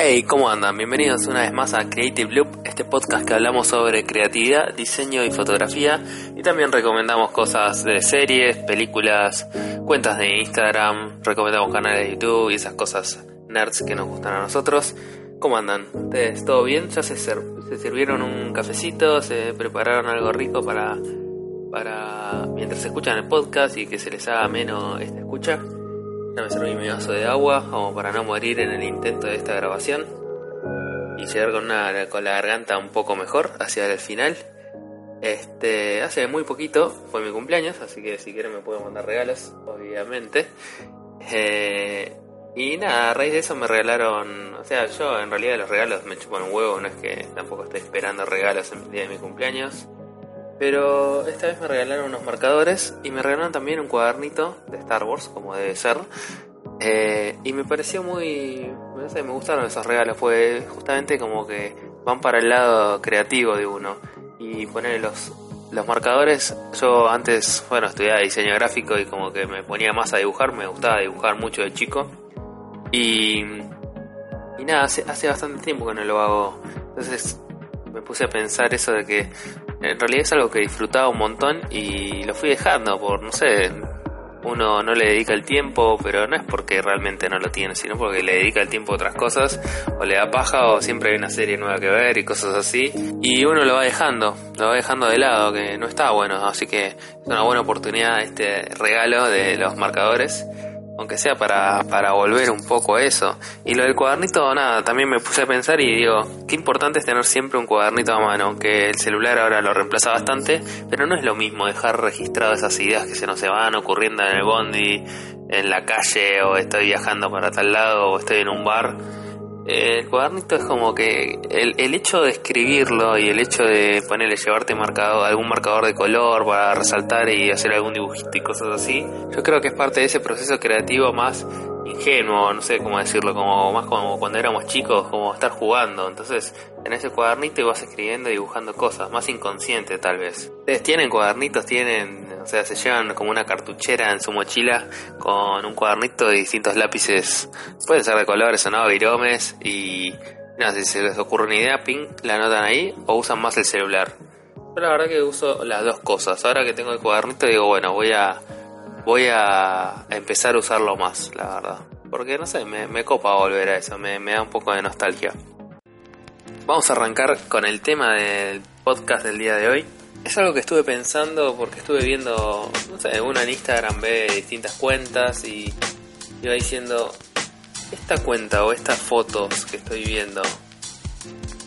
Hey, ¿cómo andan? Bienvenidos una vez más a Creative Loop, este podcast que hablamos sobre creatividad, diseño y fotografía y también recomendamos cosas de series, películas, cuentas de Instagram, recomendamos canales de YouTube y esas cosas nerds que nos gustan a nosotros. ¿Cómo andan? ¿Ustedes todo bien? ¿Ya se, sirvieron un cafecito? ¿Se prepararon algo rico para, para mientras escuchan el podcast y que se les haga menos esta escucha? Ya me serví mi vaso de agua como para no morir en el intento de esta grabación y llegar con, una, con la garganta un poco mejor hacia el final. Este, hace muy poquito fue mi cumpleaños, así que si quieren me pueden mandar regalos, obviamente. Eh, y nada, a raíz de eso me regalaron, o sea, yo en realidad los regalos me chupan un huevo, no es que tampoco estoy esperando regalos en el día de mi cumpleaños. Pero esta vez me regalaron unos marcadores y me regalaron también un cuadernito de Star Wars, como debe ser. Eh, y me pareció muy... No sé, me gustaron esos regalos, fue justamente como que van para el lado creativo de uno. Y poner los, los marcadores, yo antes, bueno, estudiaba diseño gráfico y como que me ponía más a dibujar, me gustaba dibujar mucho de chico. Y, y nada, hace, hace bastante tiempo que no lo hago. Entonces me puse a pensar eso de que en realidad es algo que disfrutaba un montón y lo fui dejando por, no sé, uno no le dedica el tiempo, pero no es porque realmente no lo tiene, sino porque le dedica el tiempo a otras cosas, o le da paja, o siempre hay una serie nueva que ver y cosas así, y uno lo va dejando, lo va dejando de lado, que no está bueno, así que es una buena oportunidad este regalo de los marcadores aunque sea para, para volver un poco a eso. Y lo del cuadernito, nada, también me puse a pensar y digo, qué importante es tener siempre un cuadernito a mano, aunque el celular ahora lo reemplaza bastante, pero no es lo mismo dejar registrado esas ideas que se nos se van ocurriendo en el bondi, en la calle, o estoy viajando para tal lado, o estoy en un bar el cuadernito es como que el, el, hecho de escribirlo y el hecho de ponerle, llevarte marcado, algún marcador de color para resaltar y hacer algún dibujito y cosas así, yo creo que es parte de ese proceso creativo más ingenuo, no sé cómo decirlo, como más como cuando éramos chicos, como estar jugando. Entonces, en ese cuadernito ibas escribiendo y dibujando cosas, más inconsciente tal vez. Ustedes tienen cuadernitos, tienen, o sea, se llevan como una cartuchera en su mochila con un cuadernito de distintos lápices, pueden ser de colores o no, viromes, y nada, si se les ocurre una idea, ping, la anotan ahí o usan más el celular. Yo la verdad que uso las dos cosas. Ahora que tengo el cuadernito digo, bueno, voy a voy a empezar a usarlo más, la verdad. Porque no sé, me, copa volver a eso, me, da un poco de nostalgia. Vamos a arrancar con el tema del podcast del día de hoy. Es algo que estuve pensando porque estuve viendo, no sé, uno en Instagram ve distintas cuentas y iba diciendo, esta cuenta o estas fotos que estoy viendo,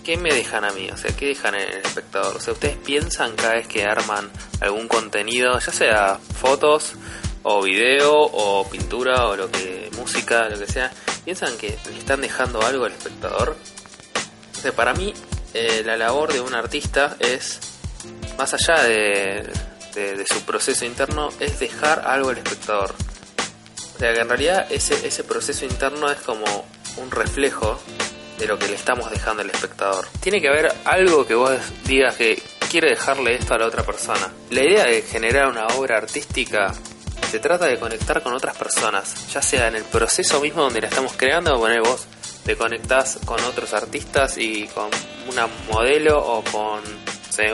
¿qué me dejan a mí? O sea, ¿qué dejan en el espectador? O sea, ¿ustedes piensan cada vez que arman algún contenido, ya sea fotos, o video o pintura o lo que música lo que sea. Piensan que le están dejando algo al espectador para mí eh, la labor de un artista es más allá de, de, su proceso interno es dejar algo al espectador. O sea que en realidad ese, ese proceso interno es como un reflejo de lo que le estamos dejando al espectador. Tiene que haber algo que vos digas que quiere dejarle esto a la otra persona. La idea de generar una obra artística se trata de conectar con otras personas, ya sea en el proceso mismo donde la estamos creando, poner vos te conectás con otros artistas y con una modelo o con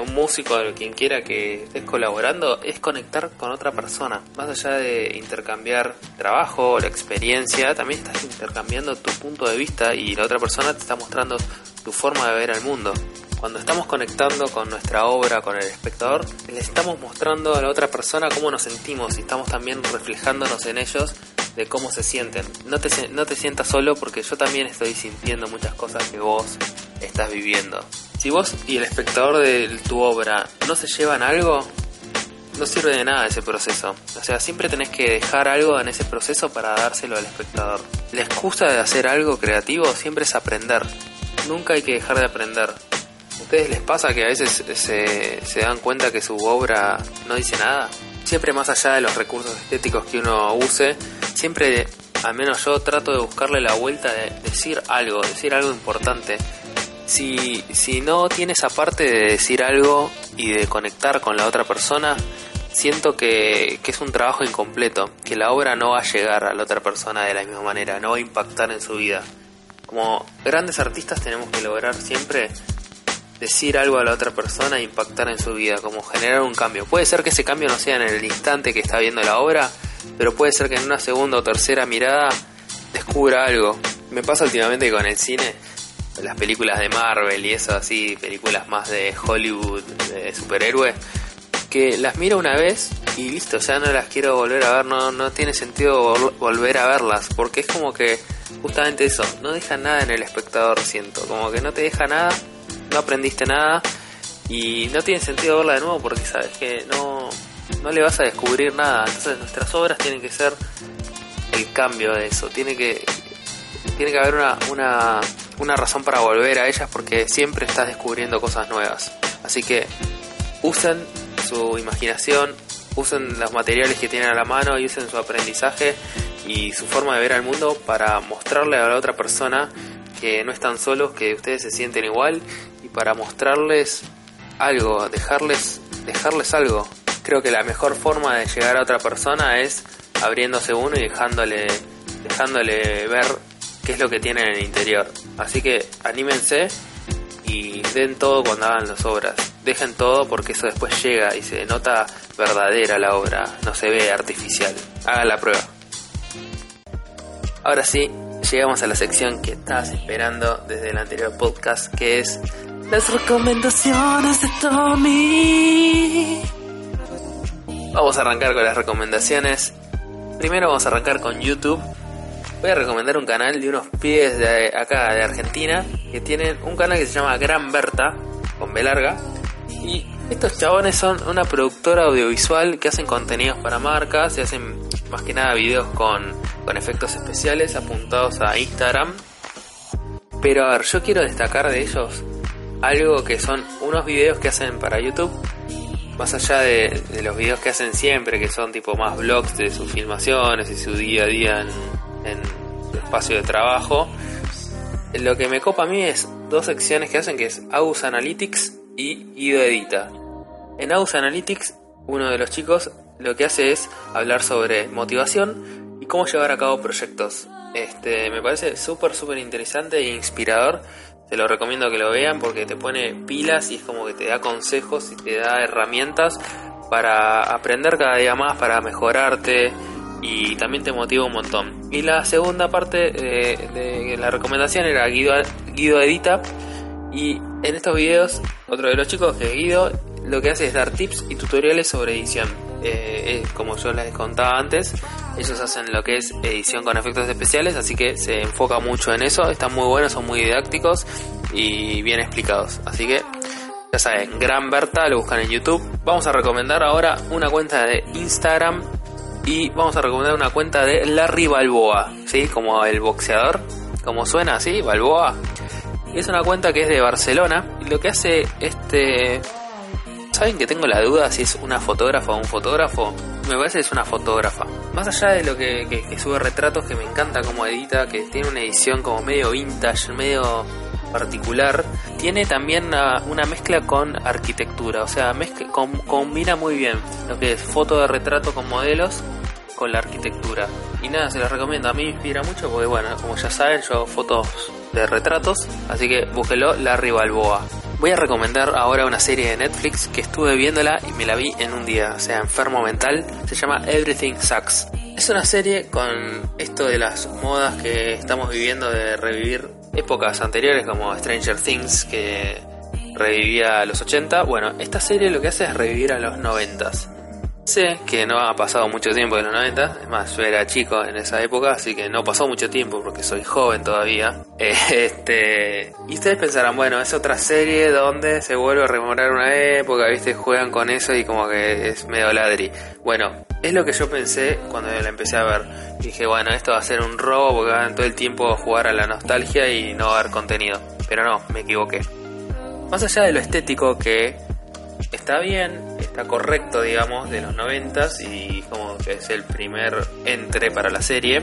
un músico o quien quiera que estés colaborando, es conectar con otra persona. Más allá de intercambiar trabajo o la experiencia, también estás intercambiando tu punto de vista y la otra persona te está mostrando tu forma de ver al mundo. Cuando estamos conectando con nuestra obra, con el espectador, le estamos mostrando a la otra persona cómo nos sentimos y estamos también reflejándonos en ellos de cómo se sienten. No te, no sientas solo porque yo también estoy sintiendo muchas cosas que vos estás viviendo. Si vos y el espectador de tu obra no se llevan algo, no sirve de nada ese proceso. O sea, siempre tenés que dejar algo en ese proceso para dárselo al espectador. La excusa de hacer algo creativo siempre es aprender. Nunca hay que dejar de aprender ustedes les pasa que a veces se, se dan cuenta que su obra no dice nada? Siempre más allá de los recursos estéticos que uno use, siempre, al menos yo trato de buscarle la vuelta de decir algo, decir algo importante. Si, si no tiene esa parte de decir algo y de conectar con la otra persona, siento que, que, es un trabajo incompleto, que la obra no va a llegar a la otra persona de la misma manera, no va a impactar en su vida. como grandes artistas tenemos que lograr siempre decir algo a la otra persona e impactar en su vida, como generar un cambio. Puede ser que ese cambio no sea en el instante que está viendo la obra, pero puede ser que en una segunda o tercera mirada descubra algo. Me pasa últimamente con el cine, las películas de Marvel y eso así, películas más de Hollywood, de superhéroe, que las miro una vez y listo, ya no las quiero volver a ver, no, no tiene sentido volver a verlas, porque es como que justamente eso, no deja nada en el espectador, siento, como que no te deja nada, no aprendiste nada y no tiene sentido verla de nuevo porque sabes que no, no le vas a descubrir nada, entonces nuestras obras tienen que ser el cambio de eso, tiene que, tiene que haber una, una, una razón para volver a ellas porque siempre estás descubriendo cosas nuevas, así que usen su imaginación, usen los materiales que tienen a la mano y usen su aprendizaje y su forma de ver al mundo para mostrarle a la otra persona que no están solos, que ustedes se sienten igual para mostrarles algo, dejarles, dejarles algo. Creo que la mejor forma de llegar a otra persona es abriéndose uno y dejándole, dejándole ver qué es lo que tiene en el interior. Así que anímense y den todo cuando hagan las obras. Dejen todo porque eso después llega y se nota verdadera la obra, no se ve artificial. Hagan la prueba. Ahora sí, llegamos a la sección que estabas esperando desde el anterior podcast, que es las recomendaciones de Tommy. Vamos a arrancar con las recomendaciones. Primero vamos a arrancar con YouTube. Voy a recomendar un canal de unos pies de acá de Argentina que tienen un canal que se llama Gran Berta, con B larga. Y estos chabones son una productora audiovisual que hacen contenidos para marcas y hacen más que nada videos con, con efectos especiales apuntados a Instagram. Pero a ver, yo quiero destacar de ellos algo que son unos videos que hacen para YouTube, más allá de, los videos que hacen siempre, que son tipo más vlogs de sus filmaciones y su día a día en, en su espacio de trabajo. Lo que me copa a mí es dos secciones que hacen, que es Aus Analytics y Guido Edita. En Aus Analytics, uno de los chicos lo que hace es hablar sobre motivación y cómo llevar a cabo proyectos. Este, me parece súper, súper interesante e inspirador. Te lo recomiendo que lo vean porque te pone pilas y es como que te da consejos y te da herramientas para aprender cada día más, para mejorarte y también te motiva un montón. Y la segunda parte eh, de la recomendación era Guido, Guido Edita. Y en estos videos, otro de los chicos que Guido lo que hace es dar tips y tutoriales sobre edición. Eh, como yo les contaba antes, ellos hacen lo que es edición con efectos especiales, así que se enfoca mucho en eso, están muy buenos, son muy didácticos y bien explicados. Así que ya saben, Gran Berta, lo buscan en YouTube. Vamos a recomendar ahora una cuenta de Instagram y vamos a recomendar una cuenta de Larry Balboa, ¿sí? Como el boxeador, como suena así, Balboa. Es una cuenta que es de Barcelona y lo que hace este ¿Saben que tengo la duda si es una fotógrafa o un fotógrafo? Me parece que es una fotógrafa. Más allá de lo que, sube retratos, que me encanta como edita, que tiene una edición como medio vintage, medio particular, tiene también una, mezcla con arquitectura, o sea, mezcla, combina muy bien lo que es foto de retrato con modelos con la arquitectura. Y nada, se los recomiendo, a mí me inspira mucho porque bueno, como ya saben, yo hago fotos de retratos, así que búsquelo Larry Balboa. Voy a recomendar ahora una serie de Netflix que estuve viéndola y me la vi en un día, o sea, enfermo mental. Se llama Everything Sucks. Es una serie con esto de las modas que estamos viviendo de revivir épocas anteriores como Stranger Things que revivía a los 80. Bueno, esta serie lo que hace es revivir a los 90. Sé que no ha pasado mucho tiempo en los 90, es más, yo era chico en esa época, así que no pasó mucho tiempo porque soy joven todavía. Este, y ustedes pensarán, bueno, es otra serie donde se vuelve a rememorar una época, viste, juegan con eso y como que es medio ladri. Bueno, es lo que yo pensé cuando la empecé a ver. Dije, bueno, esto va a ser un robo porque van todo el tiempo a jugar a la nostalgia y no va a haber contenido. Pero no, me equivoqué. Más allá de lo estético que está bien, está correcto, digamos, de los noventas y como que es el primer entre para la serie,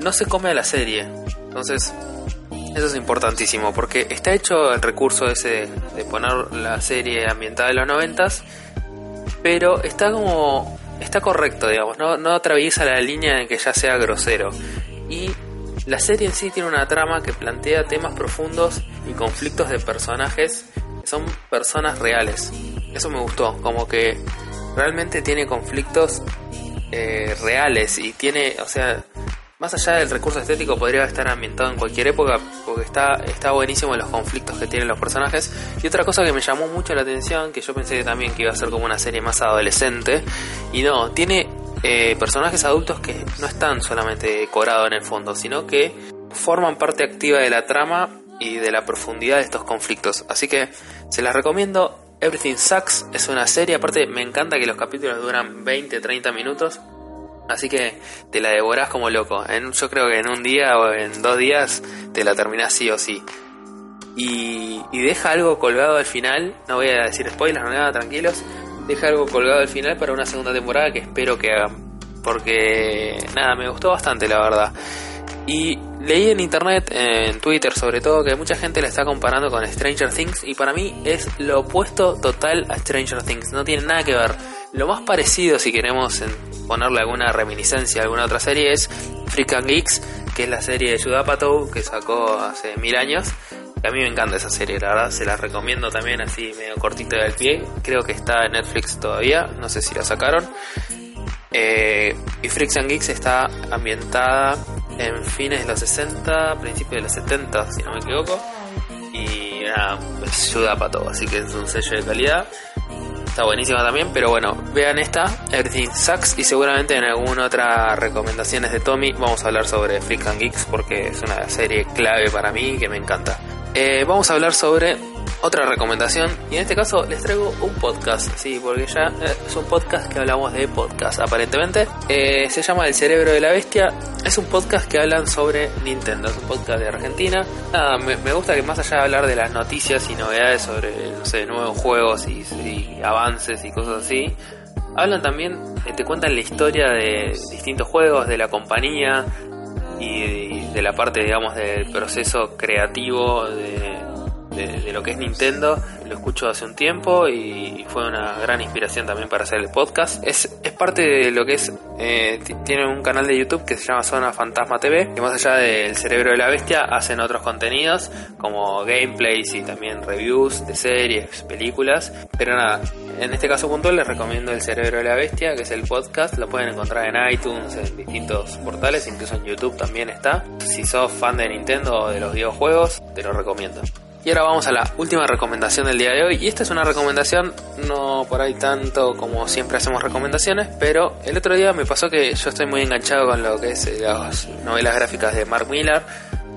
no se come a la serie. Entonces, eso es importantísimo porque está hecho el recurso ese de poner la serie ambientada de los noventas, pero está como está correcto, digamos, no, no atraviesa la línea de que ya sea grosero. Y La serie en sí tiene una trama que plantea temas profundos y conflictos de personajes son personas reales. Eso me gustó, como que realmente tiene conflictos eh, reales y tiene, o sea, más allá del recurso estético podría estar ambientado en cualquier época porque está, está buenísimo los conflictos que tienen los personajes. Y otra cosa que me llamó mucho la atención, que yo pensé también que iba a ser como una serie más adolescente, y no, tiene eh, personajes adultos que no están solamente decorados en el fondo, sino que forman parte activa de la trama y de la profundidad de estos conflictos. Así que se las recomiendo. Everything Sucks es una serie, aparte me encanta que los capítulos duran 20-30 minutos Así que te la devorás como loco. En, yo creo que en un día o en dos días te la terminás sí o sí. Y, deja algo colgado al final. No voy a decir spoilers, no nada, tranquilos. Deja algo colgado al final para una segunda temporada que espero que hagan. Porque nada, me gustó bastante la verdad. Y leí en internet, en Twitter sobre todo, que mucha gente la está comparando con Stranger Things y para mí es lo opuesto total a Stranger Things, no tiene nada que ver. Lo más parecido, si queremos ponerle alguna reminiscencia a alguna otra serie, es Freak and Geeks, que es la serie de Judapato que sacó hace mil años. a mí me encanta esa serie, la verdad, se la recomiendo también así medio cortito del pie. Creo que está en Netflix todavía, no sé si la sacaron. Eh, y Freaks and Geeks está ambientada en fines de los 60, principios de los 70, si no me equivoco. Y nada, es Judapato, así que es un sello de calidad está buenísima también, pero bueno, vean esta, Everything Sucks, y seguramente en alguna otra recomendaciones de Tommy vamos a hablar sobre Freak and Geeks porque es una serie clave para mí que me encanta. Eh, vamos a hablar sobre otra recomendación y en este caso les traigo un podcast, sí, porque ya eh, es un podcast que hablamos de podcast aparentemente. Eh, se llama El Cerebro de la Bestia, es un podcast que hablan sobre Nintendo, es un podcast de Argentina. Nada, me, gusta que más allá de hablar de las noticias y novedades sobre, no sé, nuevos juegos y, y avances y cosas así, hablan también, te cuentan la historia de distintos juegos, de la compañía, y de la parte, digamos, del proceso creativo de, de, lo que es Nintendo. Lo escucho hace un tiempo y fue una gran inspiración también para hacer el podcast. Es, es parte de lo que es, eh, tiene un canal de YouTube que se llama Zona Fantasma TV, que más allá del cerebro de la bestia hacen otros contenidos como gameplays y también reviews de series, películas. Pero nada, en este caso puntual les recomiendo El cerebro de la bestia, que es el podcast. Lo pueden encontrar en iTunes, en distintos portales, incluso en YouTube también está. Si sos fan de Nintendo o de los videojuegos, te lo recomiendo. Y ahora vamos a la última recomendación del día de hoy. Y esta es una recomendación, no por ahí tanto como siempre hacemos recomendaciones, pero el otro día me pasó que yo estoy muy enganchado con lo que es eh, las novelas gráficas de Mark Millar.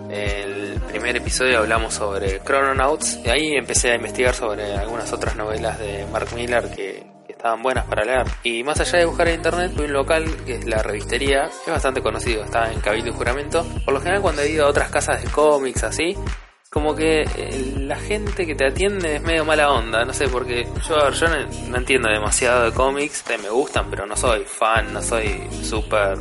El primer episodio hablamos sobre Chrononauts y ahí empecé a investigar sobre algunas otras novelas de Mark Millar que, que estaban buenas para leer. Y más allá de buscar en internet, fui un local que es la revistería, es bastante conocido, está en Cabildo y Juramento. Por lo general cuando he ido a otras casas de cómics así, como que eh, la gente que te atiende es medio mala onda, no sé, porque yo, yo no, entiendo demasiado de cómics, me gustan, pero no soy fan, no soy súper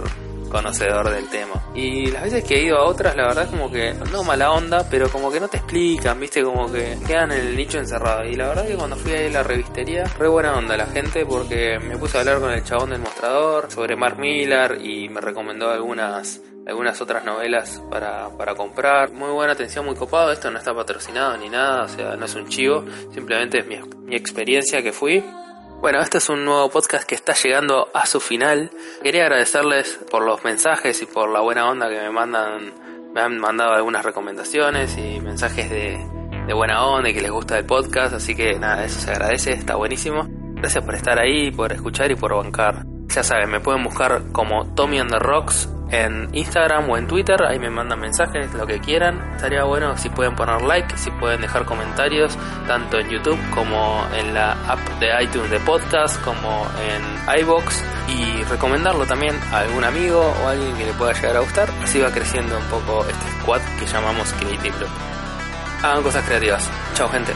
conocedor del tema. Y las veces que he ido a otras, la verdad es como que, no mala onda, pero como que no te explican, viste, como que quedan en el nicho encerrado. Y la verdad que cuando fui a la revistería, re buena onda la gente porque me puse a hablar con el chabón del mostrador sobre Mark Millar y me recomendó algunas algunas otras novelas para, para comprar. Muy buena atención, muy copado. Esto no está patrocinado ni nada, o sea, no es un chivo, simplemente es mi, mi experiencia que fui. Bueno, este es un nuevo podcast que está llegando a su final. Quería agradecerles por los mensajes y por la buena onda que me mandan. Me han mandado algunas recomendaciones y mensajes de, de buena onda y que les gusta el podcast. Así que nada, eso se agradece, está buenísimo. Gracias por estar ahí, por escuchar y por bancar. Ya saben, me pueden buscar como Tommy and the Rocks en Instagram o en Twitter, ahí me mandan mensajes, lo que quieran. Estaría bueno si pueden poner like, si pueden dejar comentarios, tanto en YouTube como en la app de iTunes de podcast, como en iBox y recomendarlo también a algún amigo o alguien que le pueda llegar a gustar. Así va creciendo un poco este squad que llamamos Creative Hagan cosas creativas. Chao gente.